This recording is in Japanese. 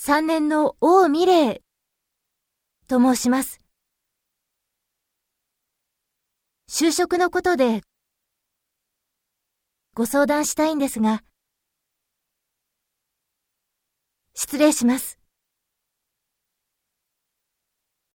三年の王美玲と申します。就職のことでご相談したいんですが、失礼します。